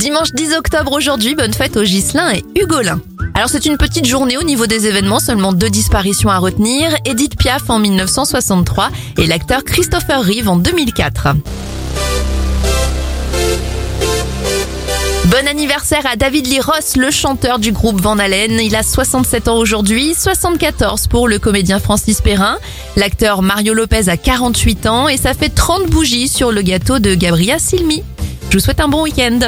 Dimanche 10 octobre aujourd'hui, bonne fête aux Ghislain et Hugolin. Alors c'est une petite journée au niveau des événements, seulement deux disparitions à retenir, Edith Piaf en 1963 et l'acteur Christopher Reeve en 2004. Bon anniversaire à David Lee Ross, le chanteur du groupe Van Halen. Il a 67 ans aujourd'hui, 74 pour le comédien Francis Perrin. L'acteur Mario Lopez a 48 ans et ça fait 30 bougies sur le gâteau de Gabriel Silmi. Je vous souhaite un bon week-end.